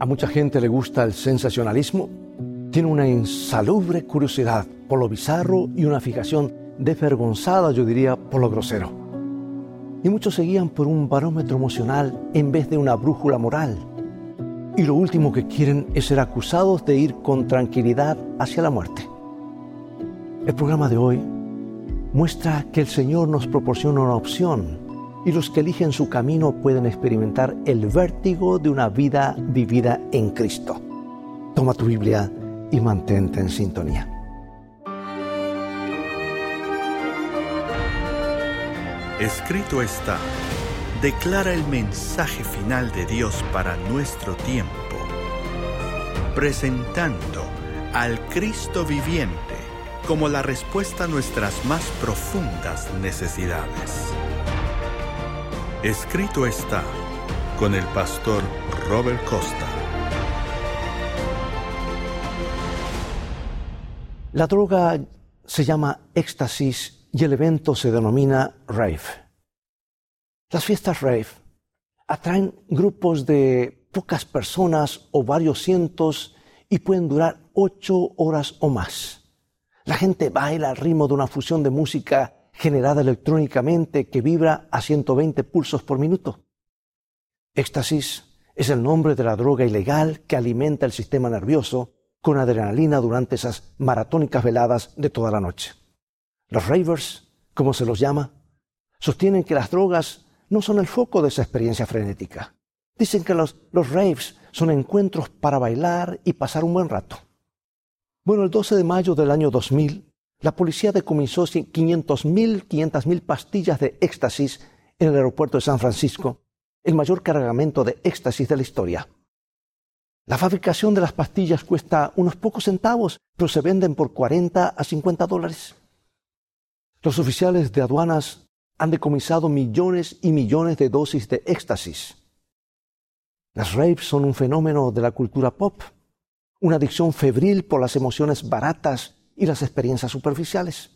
A mucha gente le gusta el sensacionalismo, tiene una insalubre curiosidad por lo bizarro y una fijación desvergonzada, yo diría, por lo grosero. Y muchos seguían por un barómetro emocional en vez de una brújula moral. Y lo último que quieren es ser acusados de ir con tranquilidad hacia la muerte. El programa de hoy muestra que el Señor nos proporciona una opción y los que eligen su camino pueden experimentar el vértigo de una vida vivida en Cristo. Toma tu Biblia y mantente en sintonía. Escrito está, declara el mensaje final de Dios para nuestro tiempo, presentando al Cristo viviente como la respuesta a nuestras más profundas necesidades. Escrito está con el pastor Robert Costa. La droga se llama éxtasis y el evento se denomina rave. Las fiestas rave atraen grupos de pocas personas o varios cientos y pueden durar ocho horas o más. La gente baila al ritmo de una fusión de música generada electrónicamente que vibra a 120 pulsos por minuto. Éxtasis es el nombre de la droga ilegal que alimenta el sistema nervioso con adrenalina durante esas maratónicas veladas de toda la noche. Los ravers, como se los llama, sostienen que las drogas no son el foco de esa experiencia frenética. Dicen que los, los raves son encuentros para bailar y pasar un buen rato. Bueno, el 12 de mayo del año 2000, la policía decomisó 500.000 pastillas de éxtasis en el aeropuerto de San Francisco, el mayor cargamento de éxtasis de la historia. La fabricación de las pastillas cuesta unos pocos centavos, pero se venden por 40 a 50 dólares. Los oficiales de aduanas han decomisado millones y millones de dosis de éxtasis. Las rapes son un fenómeno de la cultura pop, una adicción febril por las emociones baratas y las experiencias superficiales.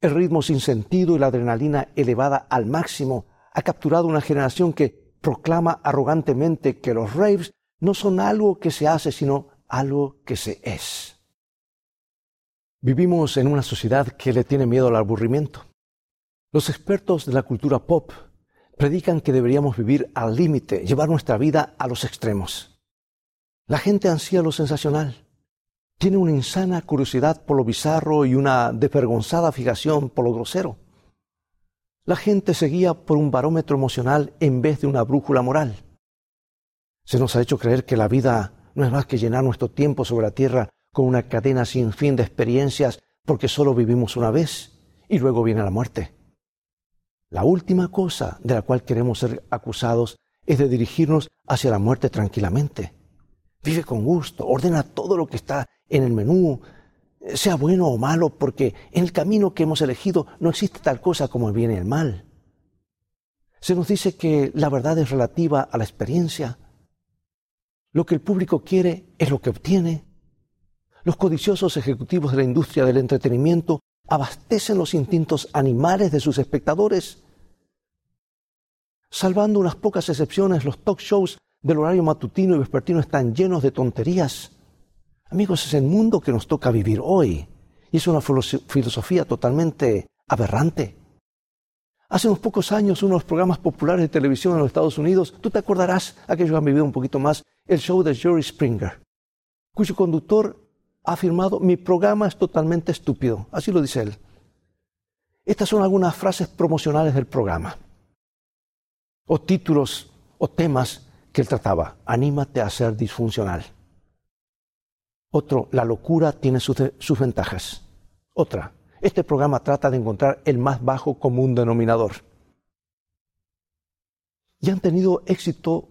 El ritmo sin sentido y la adrenalina elevada al máximo ha capturado una generación que proclama arrogantemente que los raves no son algo que se hace, sino algo que se es. Vivimos en una sociedad que le tiene miedo al aburrimiento. Los expertos de la cultura pop predican que deberíamos vivir al límite, llevar nuestra vida a los extremos. La gente ansía lo sensacional, tiene una insana curiosidad por lo bizarro y una desvergonzada fijación por lo grosero. La gente se guía por un barómetro emocional en vez de una brújula moral. Se nos ha hecho creer que la vida no es más que llenar nuestro tiempo sobre la tierra con una cadena sin fin de experiencias porque solo vivimos una vez y luego viene la muerte. La última cosa de la cual queremos ser acusados es de dirigirnos hacia la muerte tranquilamente. Vive con gusto, ordena todo lo que está en el menú, sea bueno o malo, porque en el camino que hemos elegido no existe tal cosa como el bien y el mal. Se nos dice que la verdad es relativa a la experiencia. Lo que el público quiere es lo que obtiene. Los codiciosos ejecutivos de la industria del entretenimiento abastecen los instintos animales de sus espectadores. Salvando unas pocas excepciones, los talk shows del horario matutino y vespertino están llenos de tonterías. Amigos, es el mundo que nos toca vivir hoy. Y es una filosofía totalmente aberrante. Hace unos pocos años, unos programas populares de televisión en los Estados Unidos, tú te acordarás, aquellos que han vivido un poquito más, el show de Jerry Springer, cuyo conductor ha afirmado, mi programa es totalmente estúpido. Así lo dice él. Estas son algunas frases promocionales del programa, o títulos o temas que él trataba. Anímate a ser disfuncional. Otro, la locura tiene sus, ventajas. Otra, este programa trata de encontrar el más bajo común denominador. Y han tenido éxito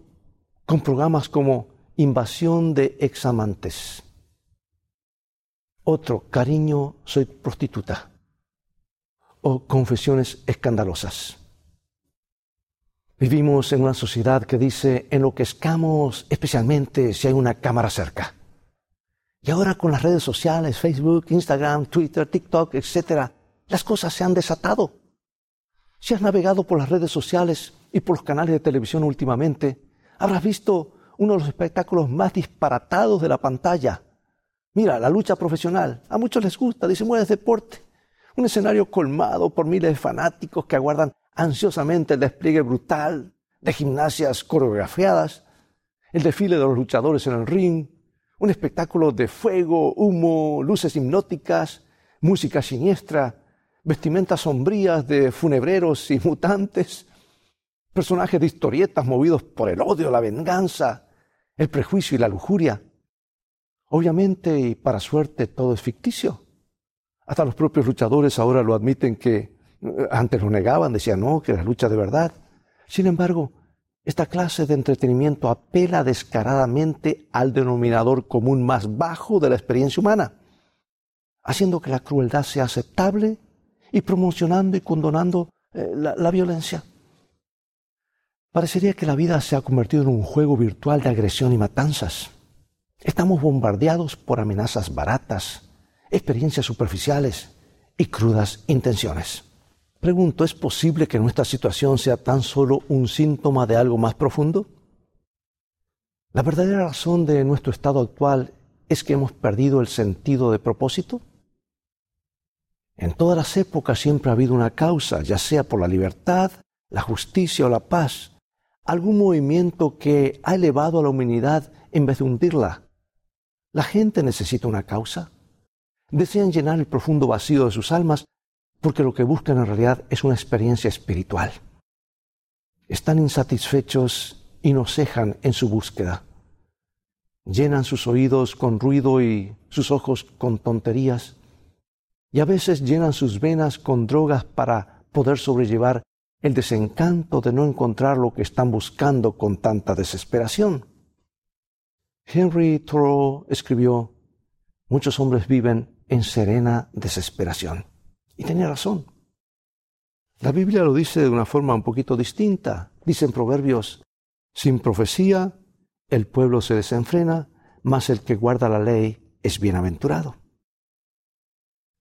con programas como Invasión de examantes. Otro, Cariño, soy prostituta. O Confesiones escandalosas. Vivimos en una sociedad que dice enloquezcamos especialmente si hay una cámara cerca. Y ahora con las redes sociales, Facebook, Instagram, Twitter, TikTok, etc., las cosas se han desatado. Si has navegado por las redes sociales y por los canales de televisión últimamente, habrás visto uno de los espectáculos más disparatados de la pantalla. Mira, la lucha profesional. A muchos les gusta, dicen, bueno, es deporte. Un escenario colmado por miles de fanáticos que aguardan ansiosamente el despliegue brutal de gimnasias coreografiadas, el desfile de los luchadores en el ring, un espectáculo de fuego, humo, luces hipnóticas, música siniestra, vestimentas sombrías de funebreros y mutantes, personajes de historietas movidos por el odio, la venganza, el prejuicio y la lujuria. Obviamente y para suerte todo es ficticio. Hasta los propios luchadores ahora lo admiten que eh, antes lo negaban, decían no, que era lucha de verdad. Sin embargo, esta clase de entretenimiento apela descaradamente al denominador común más bajo de la experiencia humana, haciendo que la crueldad sea aceptable y promocionando y condonando eh, la, la violencia. Parecería que la vida se ha convertido en un juego virtual de agresión y matanzas. Estamos bombardeados por amenazas baratas, experiencias superficiales y crudas intenciones. Pregunto, ¿es posible que nuestra situación sea tan solo un síntoma de algo más profundo? La verdadera razón de nuestro estado actual es que hemos perdido el sentido de propósito. En todas las épocas siempre ha habido una causa, ya sea por la libertad, la justicia o la paz, algún movimiento que ha elevado a la humanidad en vez de hundirla. La gente necesita una causa. Desean llenar el profundo vacío de sus almas porque lo que buscan en realidad es una experiencia espiritual. Están insatisfechos y no cejan en su búsqueda. Llenan sus oídos con ruido y sus ojos con tonterías. Y a veces llenan sus venas con drogas para poder sobrellevar el desencanto de no encontrar lo que están buscando con tanta desesperación. Henry Thoreau escribió, muchos hombres viven en serena desesperación. Y tenía razón. La Biblia lo dice de una forma un poquito distinta. Dice en Proverbios, sin profecía el pueblo se desenfrena, mas el que guarda la ley es bienaventurado.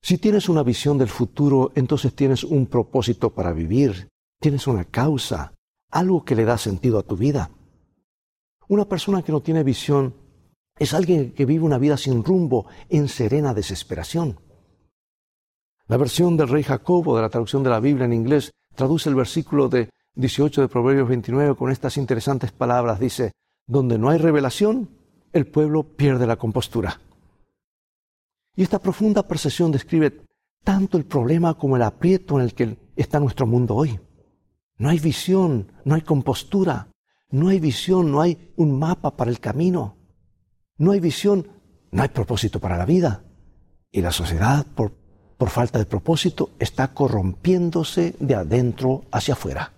Si tienes una visión del futuro, entonces tienes un propósito para vivir, Tienes una causa, algo que le da sentido a tu vida. Una persona que no tiene visión es alguien que vive una vida sin rumbo, en serena desesperación. La versión del rey Jacobo de la traducción de la Biblia en inglés traduce el versículo de 18 de Proverbios 29 con estas interesantes palabras. Dice, donde no hay revelación, el pueblo pierde la compostura. Y esta profunda percepción describe tanto el problema como el aprieto en el que está nuestro mundo hoy. No hay visión, no hay compostura, no hay visión, no hay un mapa para el camino, no hay visión, no hay propósito para la vida. Y la sociedad, por, por falta de propósito, está corrompiéndose de adentro hacia afuera.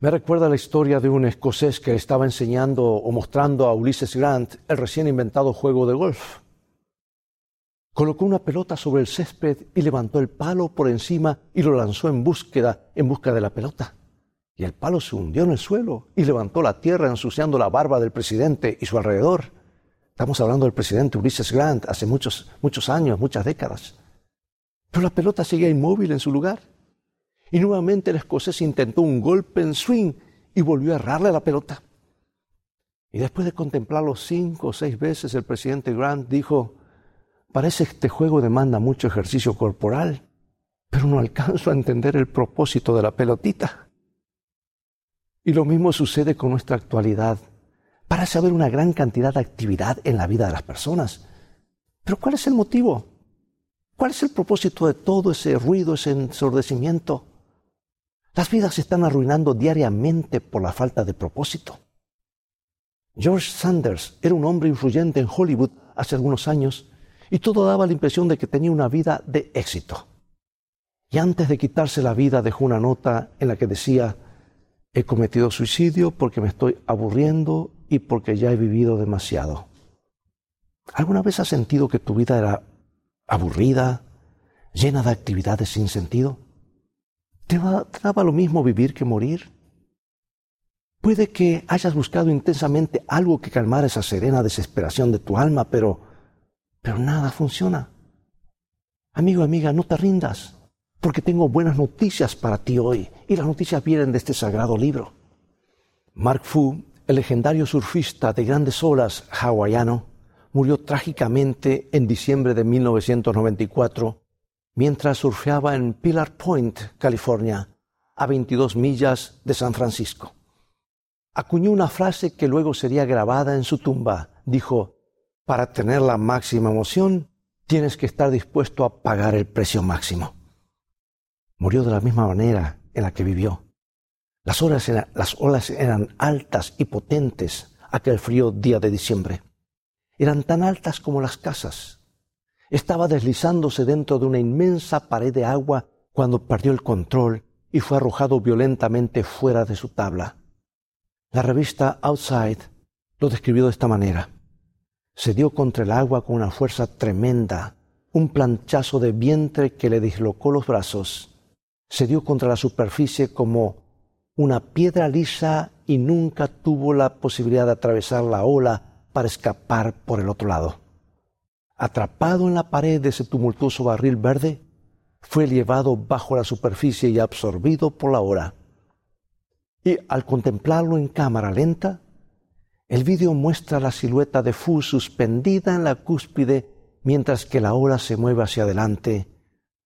Me recuerda la historia de un escocés que estaba enseñando o mostrando a Ulysses Grant el recién inventado juego de golf. Colocó una pelota sobre el césped y levantó el palo por encima y lo lanzó en búsqueda, en busca de la pelota. Y el palo se hundió en el suelo y levantó la tierra ensuciando la barba del presidente y su alrededor. Estamos hablando del presidente Ulysses Grant hace muchos, muchos años, muchas décadas. Pero la pelota seguía inmóvil en su lugar. Y nuevamente el escocés intentó un golpe en swing y volvió a errarle la pelota. Y después de contemplarlo cinco o seis veces, el presidente Grant dijo, Parece que este juego demanda mucho ejercicio corporal, pero no alcanzo a entender el propósito de la pelotita. Y lo mismo sucede con nuestra actualidad. Parece haber una gran cantidad de actividad en la vida de las personas. Pero ¿cuál es el motivo? ¿Cuál es el propósito de todo ese ruido, ese ensordecimiento? Las vidas se están arruinando diariamente por la falta de propósito. George Sanders era un hombre influyente en Hollywood hace algunos años y todo daba la impresión de que tenía una vida de éxito. Y antes de quitarse la vida dejó una nota en la que decía, he cometido suicidio porque me estoy aburriendo y porque ya he vivido demasiado. ¿Alguna vez has sentido que tu vida era aburrida, llena de actividades sin sentido? ¿Te, daba lo mismo vivir que morir? Puede que hayas buscado intensamente algo que calmara esa serena desesperación de tu alma, pero pero nada funciona. Amigo, amiga, no te rindas, porque tengo buenas noticias para ti hoy, y las noticias vienen de este sagrado libro. Mark Fu el legendario surfista de grandes olas hawaiano, murió trágicamente en diciembre de 1994 mientras surfeaba en Pillar Point, California, a 22 millas de San Francisco. Acuñó una frase que luego sería grabada en su tumba. Dijo, para tener la máxima emoción, tienes que estar dispuesto a pagar el precio máximo. Murió de la misma manera en la que vivió. Las, las olas eran altas y potentes aquel frío día de diciembre. Eran tan altas como las casas. Estaba deslizándose dentro de una inmensa pared de agua cuando perdió el control y fue arrojado violentamente fuera de su tabla. La revista Outside lo describió de esta manera. Se dio contra el agua con una fuerza tremenda, un planchazo de vientre que le dislocó los brazos. Se dio contra la superficie como una piedra lisa y nunca tuvo la posibilidad de atravesar la ola para escapar por el otro lado. Atrapado en la pared de ese tumultuoso barril verde, fue llevado bajo la superficie y absorbido por la ola. Y al contemplarlo en cámara lenta, el vídeo muestra la silueta de Fu suspendida en la cúspide mientras que la ola se mueve hacia adelante.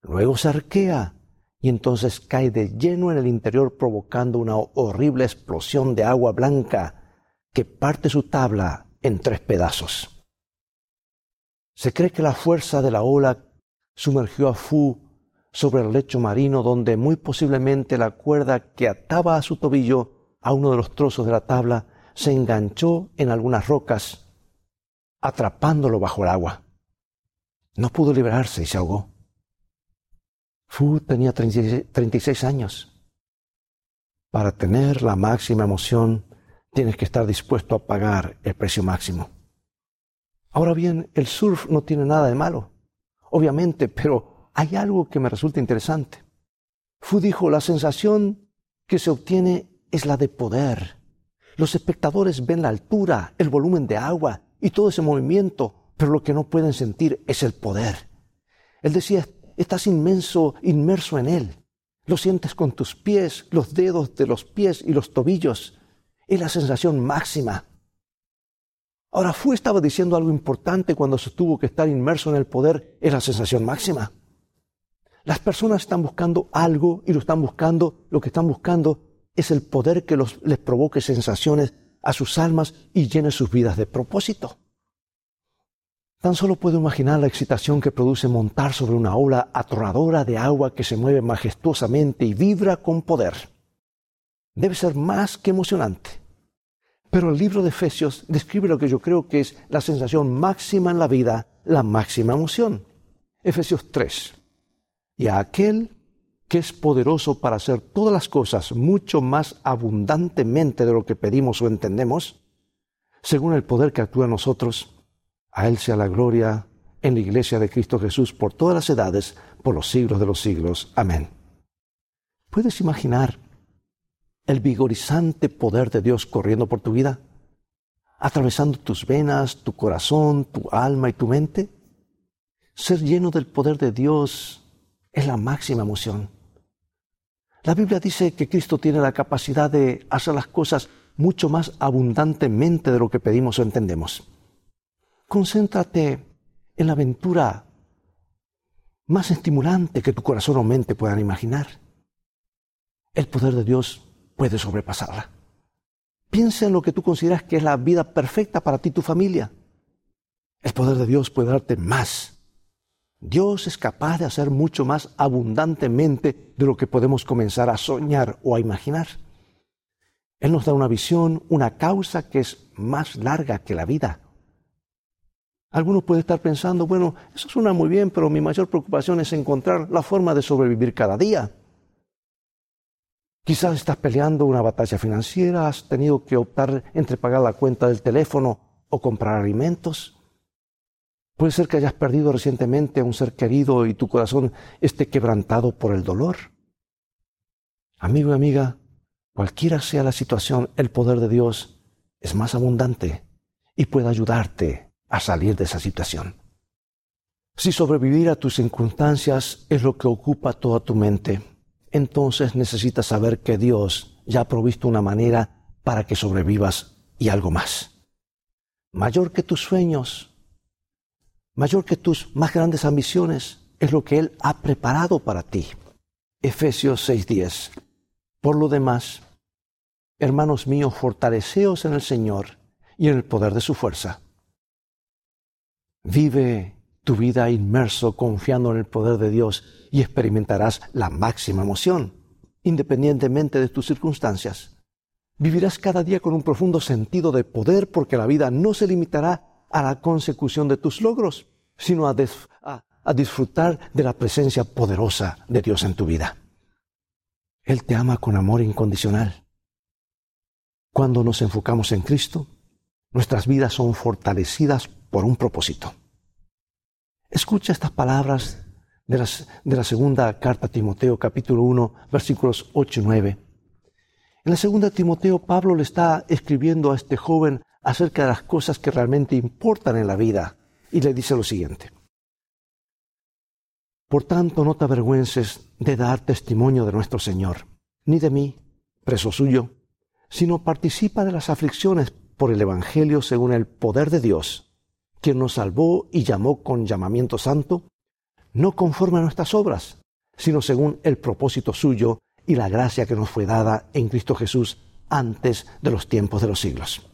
Luego se arquea y entonces cae de lleno en el interior provocando una horrible explosión de agua blanca que parte su tabla en tres pedazos. Se cree que la fuerza de la ola sumergió a Fu sobre el lecho marino donde muy posiblemente la cuerda que ataba a su tobillo a uno de los trozos de la tabla se enganchó en algunas rocas, atrapándolo bajo el agua. No pudo liberarse y se ahogó. Fu tenía 36 años. Para tener la máxima emoción, tienes que estar dispuesto a pagar el precio máximo. Ahora bien, el surf no tiene nada de malo, obviamente, pero hay algo que me resulta interesante. Fu dijo, la sensación que se obtiene es la de poder. Los espectadores ven la altura, el volumen de agua y todo ese movimiento, pero lo que no pueden sentir es el poder. Él decía, estás inmenso, inmerso en él. Lo sientes con tus pies, los dedos de los pies y los tobillos. Es la sensación máxima. Ahora, Fu estaba diciendo algo importante cuando se tuvo que estar inmerso en el poder, es la sensación máxima. Las personas están buscando algo y lo están buscando, lo que están buscando es el poder que les provoque sensaciones a sus almas y llene sus vidas de propósito. Tan solo puedo imaginar la excitación que produce montar sobre una ola atronadora de agua que se mueve majestuosamente y vibra con poder. Debe ser más que emocionante. Pero el libro de Efesios describe lo que yo creo que es la sensación máxima en la vida, la máxima emoción. Efesios 3, y a aquel que es poderoso para hacer todas las cosas mucho más abundantemente de lo que pedimos o entendemos, según el poder que actúa en nosotros, a Él sea la gloria en la iglesia de Cristo Jesús por todas las edades, por los siglos de los siglos. Amén. ¿Puedes imaginar el vigorizante poder de Dios corriendo por tu vida? Atravesando tus venas, tu corazón, tu alma y tu mente? Ser lleno del poder de Dios es la máxima emoción. La Biblia dice que Cristo tiene la capacidad de hacer las cosas mucho más abundantemente de lo que pedimos o entendemos. Concéntrate en la aventura más estimulante que tu corazón o mente puedan imaginar. El poder de Dios puede sobrepasarla. Piensa en lo que tú consideras que es la vida perfecta para ti y tu familia. El poder de Dios puede darte más Dios es capaz de hacer mucho más abundantemente de lo que podemos comenzar a soñar o a imaginar. Él nos da una visión, una causa que es más larga que la vida. Algunos pueden estar pensando, bueno, eso suena muy bien, pero mi mayor preocupación es encontrar la forma de sobrevivir cada día. Quizás estás peleando una batalla financiera, has tenido que optar entre pagar la cuenta del teléfono o comprar alimentos. Puede ser que hayas perdido recientemente a un ser querido y tu corazón esté quebrantado por el dolor. Amigo y amiga, cualquiera sea la situación, el poder de Dios es más abundante y puede ayudarte a salir de esa situación. Si sobrevivir a tus circunstancias es lo que ocupa toda tu mente, entonces necesitas saber que Dios ya ha provisto una manera para que sobrevivas y algo más. Mayor que tus sueños, mayor que tus más grandes ambiciones, es lo que Él ha preparado para ti. Efesios 6:10. Por lo demás, hermanos míos, fortaleceos en el Señor y en el poder de su fuerza. Vive tu vida inmerso confiando en el poder de Dios y experimentarás la máxima emoción, independientemente de tus circunstancias. Vivirás cada día con un profundo sentido de poder porque la vida no se limitará a la consecución de tus logros, sino a, a, disfrutar de la presencia poderosa de Dios en tu vida. Él te ama con amor incondicional. Cuando nos enfocamos en Cristo, nuestras vidas son fortalecidas por un propósito. Escucha estas palabras de, la segunda carta a Timoteo, capítulo 1, versículos 8 y 9. En la segunda Timoteo, Pablo le está escribiendo a este joven acerca de las cosas que realmente importan en la vida y le dice lo siguiente. Por tanto, no te avergüences de dar testimonio de nuestro Señor, ni de mí, preso suyo, sino participa de las aflicciones por el Evangelio según el poder de Dios, quien nos salvó y llamó con llamamiento santo, no conforme a nuestras obras, sino según el propósito suyo y la gracia que nos fue dada en Cristo Jesús antes de los tiempos de los siglos.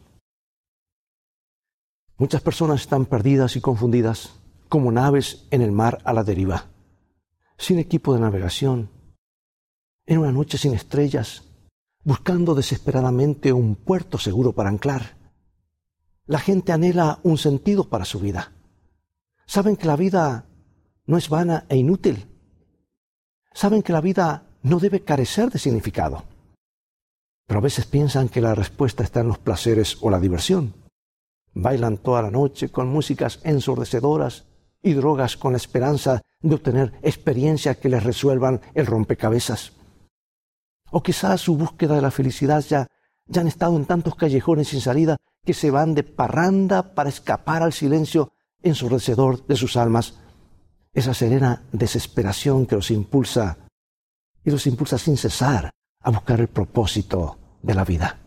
Muchas personas están perdidas y confundidas como naves en el mar a la deriva sin equipo de navegación, en una noche sin estrellas, buscando desesperadamente un puerto seguro para anclar. La gente anhela un sentido para su vida. Saben que la vida no es vana e inútil. Saben que la vida no debe carecer de significado. Pero a veces piensan que la respuesta está en los placeres o la diversión. Bailan toda la noche con músicas ensordecedoras y drogas con la esperanza de obtener experiencias que les resuelvan el rompecabezas. O quizás su búsqueda de la felicidad ya, ya han estado en tantos callejones sin salida que se van de parranda para escapar al silencio ensordecedor de sus almas. Esa serena desesperación que los impulsa y los impulsa sin cesar a buscar el propósito de la vida.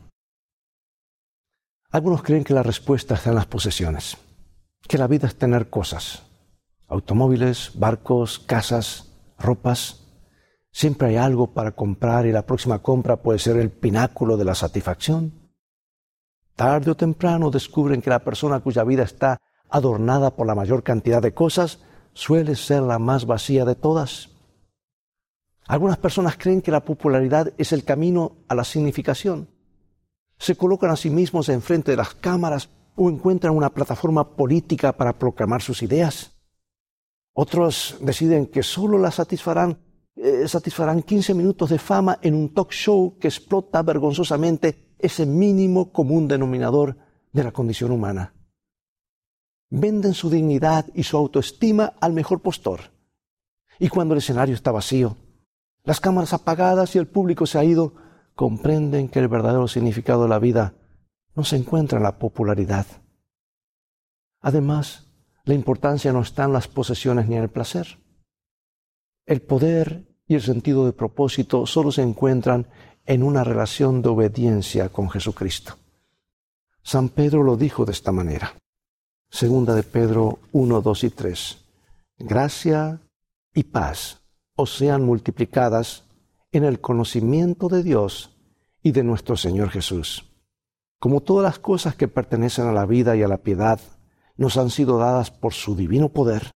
Algunos creen que la respuesta está en las posesiones, que la vida es tener cosas, automóviles, barcos, casas, ropas. Siempre hay algo para comprar y la próxima compra puede ser el pináculo de la satisfacción. Tarde o temprano descubren que la persona cuya vida está adornada por la mayor cantidad de cosas suele ser la más vacía de todas. Algunas personas creen que la popularidad es el camino a la significación. Se colocan a sí mismos enfrente de las cámaras o encuentran una plataforma política para proclamar sus ideas. Otros deciden que solo la satisfarán, eh, satisfarán 15 minutos de fama en un talk show que explota vergonzosamente ese mínimo común denominador de la condición humana. Venden su dignidad y su autoestima al mejor postor. Y cuando el escenario está vacío, las cámaras apagadas y el público se ha ido, comprenden que el verdadero significado de la vida no se encuentra en la popularidad. Además, la importancia no está en las posesiones ni en el placer. El poder y el sentido de propósito solo se encuentran en una relación de obediencia con Jesucristo. San Pedro lo dijo de esta manera. Segunda de Pedro 1, 2 y 3. Gracia y paz os sean multiplicadas en el conocimiento de Dios y de nuestro Señor Jesús. Como todas las cosas que pertenecen a la vida y a la piedad, nos han sido dadas por su divino poder,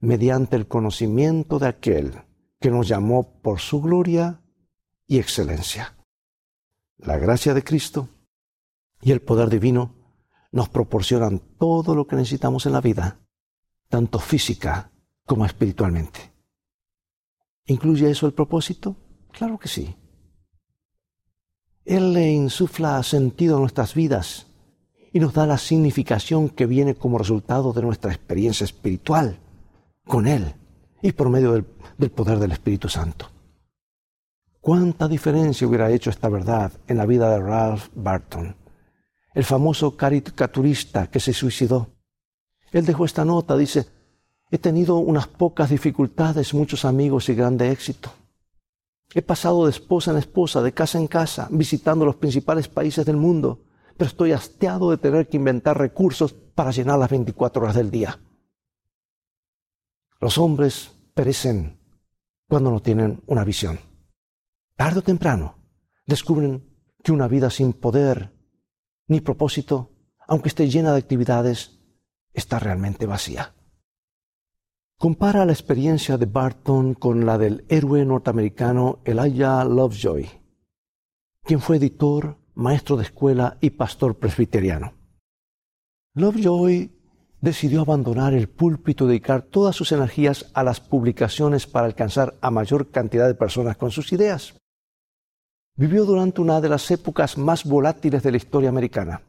mediante el conocimiento de aquel que nos llamó por su gloria y excelencia. La gracia de Cristo y el poder divino nos proporcionan todo lo que necesitamos en la vida, tanto física como espiritualmente. ¿Incluye eso el propósito? Claro que sí. Él le insufla sentido a nuestras vidas y nos da la significación que viene como resultado de nuestra experiencia espiritual con Él y por medio del, poder del Espíritu Santo. ¿Cuánta diferencia hubiera hecho esta verdad en la vida de Ralph Barton, el famoso caricaturista que se suicidó? Él dejó esta nota, dice, he tenido unas pocas dificultades, muchos amigos y grande éxito. He pasado de esposa en esposa, de casa en casa, visitando los principales países del mundo, pero estoy hastiado de tener que inventar recursos para llenar las 24 horas del día. Los hombres perecen cuando no tienen una visión. Tarde o temprano descubren que una vida sin poder ni propósito, aunque esté llena de actividades, está realmente vacía. Compara la experiencia de Barton con la del héroe norteamericano Elijah Lovejoy, quien fue editor, maestro de escuela y pastor presbiteriano. Lovejoy decidió abandonar el púlpito y dedicar todas sus energías a las publicaciones para alcanzar a mayor cantidad de personas con sus ideas. Vivió durante una de las épocas más volátiles de la historia americana.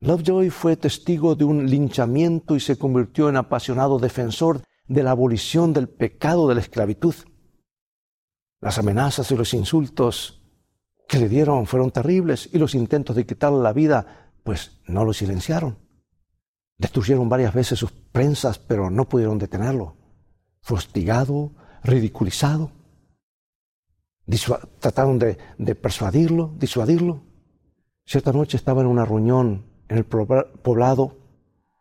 Lovejoy fue testigo de un linchamiento y se convirtió en apasionado defensor de la abolición del pecado de la esclavitud. Las amenazas y los insultos que le dieron fueron terribles y los intentos de quitarle la vida, pues no lo silenciaron. Destruyeron varias veces sus prensas, pero no pudieron detenerlo. Fue hostigado, ridiculizado. Trataron de, persuadirlo, disuadirlo. Cierta noche estaba en una reunión en el poblado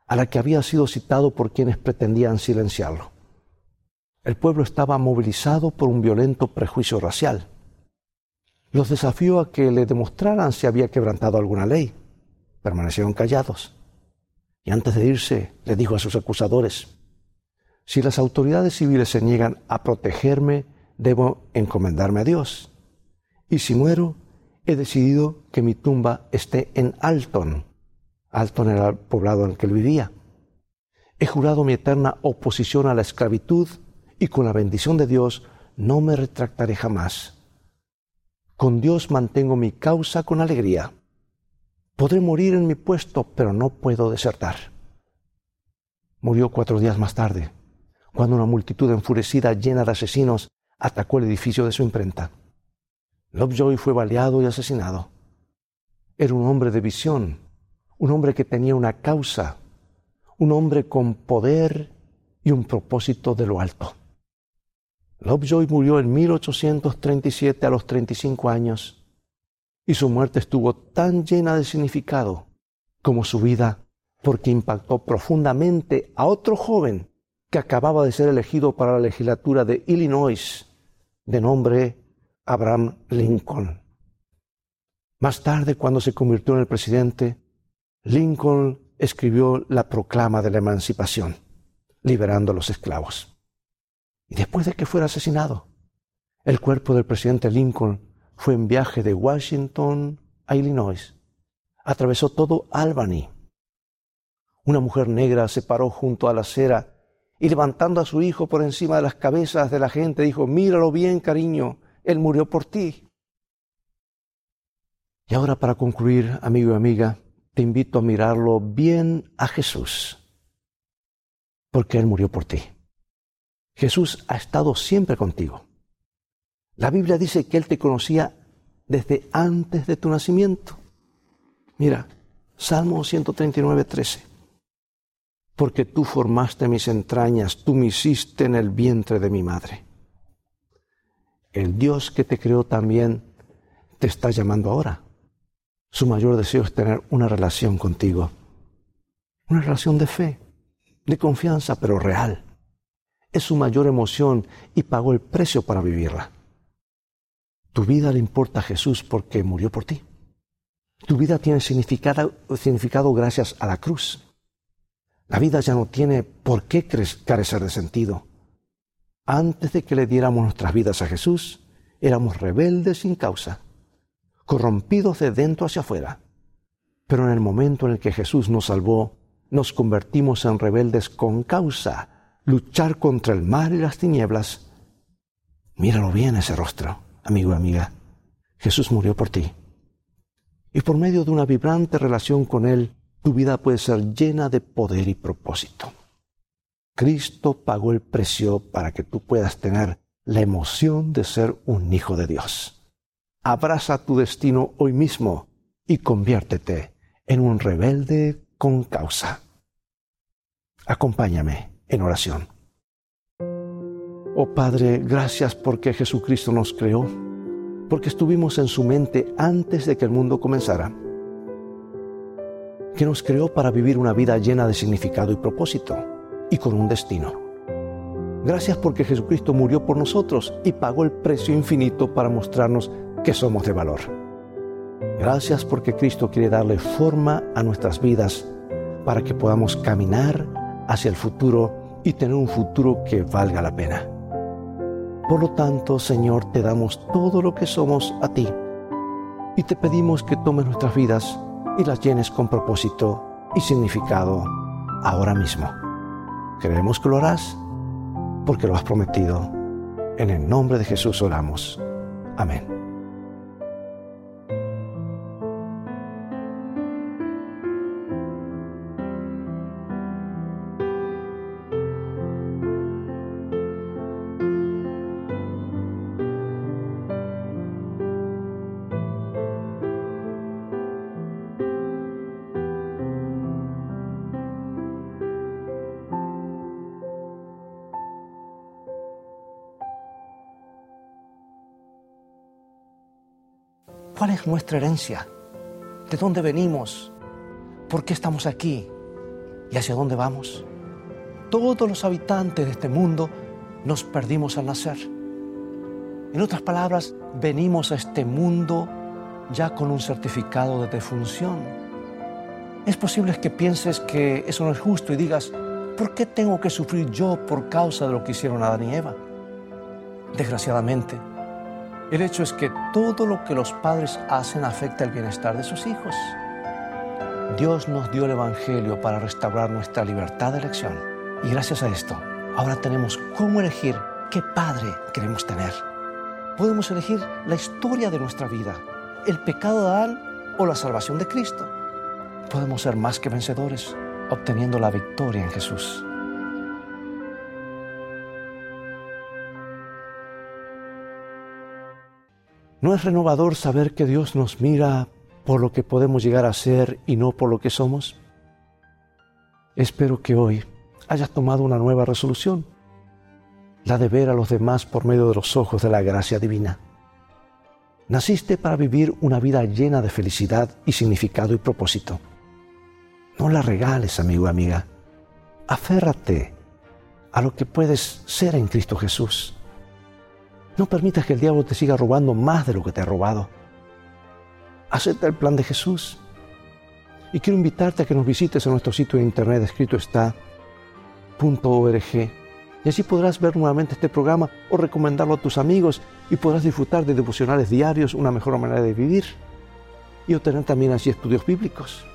a la que había sido citado por quienes pretendían silenciarlo. El pueblo estaba movilizado por un violento prejuicio racial. Los desafió a que le demostraran si había quebrantado alguna ley. Permanecieron callados. Y antes de irse, le dijo a sus acusadores, si las autoridades civiles se niegan a protegerme, debo encomendarme a Dios. Y si muero, he decidido que mi tumba esté en Alton, Alton era el poblado en el que él vivía. He jurado mi eterna oposición a la esclavitud y con la bendición de Dios no me retractaré jamás. Con Dios mantengo mi causa con alegría. Podré morir en mi puesto, pero no puedo desertar. Murió cuatro días más tarde, cuando una multitud enfurecida llena de asesinos atacó el edificio de su imprenta. Lovejoy fue baleado y asesinado. Era un hombre de visión un hombre que tenía una causa, un hombre con poder y un propósito de lo alto. Lovejoy murió en 1837 a los 35 años y su muerte estuvo tan llena de significado como su vida porque impactó profundamente a otro joven que acababa de ser elegido para la legislatura de Illinois de nombre Abraham Lincoln. Más tarde, cuando se convirtió en el presidente, Lincoln escribió la proclama de la emancipación, liberando a los esclavos. Y después de que fuera asesinado, el cuerpo del presidente Lincoln fue en viaje de Washington a Illinois. Atravesó todo Albany. Una mujer negra se paró junto a la acera y levantando a su hijo por encima de las cabezas de la gente dijo, míralo bien, cariño, él murió por ti. Y ahora para concluir, amigo y amiga, te invito a mirarlo bien a Jesús, porque Él murió por ti. Jesús ha estado siempre contigo. La Biblia dice que Él te conocía desde antes de tu nacimiento. Mira, Salmo 139, 13. Porque tú formaste mis entrañas, tú me hiciste en el vientre de mi madre. El Dios que te creó también te está llamando ahora su mayor deseo es tener una relación contigo. Una relación de fe, de confianza, pero real. Es su mayor emoción y pagó el precio para vivirla. Tu vida le importa a Jesús porque murió por ti. Tu vida tiene significado, significado gracias a la cruz. La vida ya no tiene por qué carecer de sentido. Antes de que le diéramos nuestras vidas a Jesús, éramos rebeldes sin causa corrompidos de dentro hacia afuera. Pero en el momento en el que Jesús nos salvó, nos convertimos en rebeldes con causa, luchar contra el mal y las tinieblas. Míralo bien ese rostro, amigo y amiga. Jesús murió por ti. Y por medio de una vibrante relación con Él, tu vida puede ser llena de poder y propósito. Cristo pagó el precio para que tú puedas tener la emoción de ser un hijo de Dios abraza tu destino hoy mismo y conviértete en un rebelde con causa. Acompáñame en oración. Oh Padre, gracias porque Jesucristo nos creó, porque estuvimos en su mente antes de que el mundo comenzara. Que nos creó para vivir una vida llena de significado y propósito y con un destino. Gracias porque Jesucristo murió por nosotros y pagó el precio infinito para mostrarnos que somos de valor. Gracias porque Cristo quiere darle forma a nuestras vidas para que podamos caminar hacia el futuro y tener un futuro que valga la pena. Por lo tanto, Señor, te damos todo lo que somos a ti y te pedimos que tomes nuestras vidas y las llenes con propósito y significado ahora mismo. Creemos que lo harás porque lo has prometido. En el nombre de Jesús oramos. Amén. ¿Cuál es nuestra herencia? ¿De dónde venimos? ¿Por qué estamos aquí? ¿Y hacia dónde vamos? Todos los habitantes de este mundo nos perdimos al nacer. En otras palabras, venimos a este mundo ya con un certificado de defunción. Es posible que pienses que eso no es justo y digas, ¿por qué tengo que sufrir yo por causa de lo que hicieron Adán y Eva? Desgraciadamente, el hecho es que todo lo que los padres hacen afecta el bienestar de sus hijos. Dios nos dio el Evangelio para restaurar nuestra libertad de elección. Y gracias a esto, ahora tenemos cómo elegir qué padre queremos tener. Podemos elegir la historia de nuestra vida, el pecado de Adán o la salvación de Cristo. Podemos ser más que vencedores, obteniendo la victoria en Jesús. ¿No es renovador saber que Dios nos mira por lo que podemos llegar a ser y no por lo que somos? Espero que hoy hayas tomado una nueva resolución, la de ver a los demás por medio de los ojos de la gracia divina. Naciste para vivir una vida llena de felicidad y significado y propósito. No la regales, amigo y amiga. Aférrate a lo que puedes ser en Cristo Jesús. No permitas que el diablo te siga robando más de lo que te ha robado. Acepta el plan de Jesús. Y quiero invitarte a que nos visites en nuestro sitio de internet escrito está .org y así podrás ver nuevamente este programa o recomendarlo a tus amigos y podrás disfrutar de devocionales diarios, una mejor manera de vivir y obtener también así estudios bíblicos.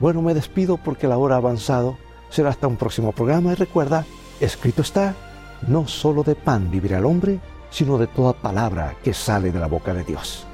Bueno, me despido porque la hora ha avanzado. Será hasta un próximo programa y recuerda, escrito está no solo de pan vivirá el hombre, sino de toda palabra que sale de la boca de Dios.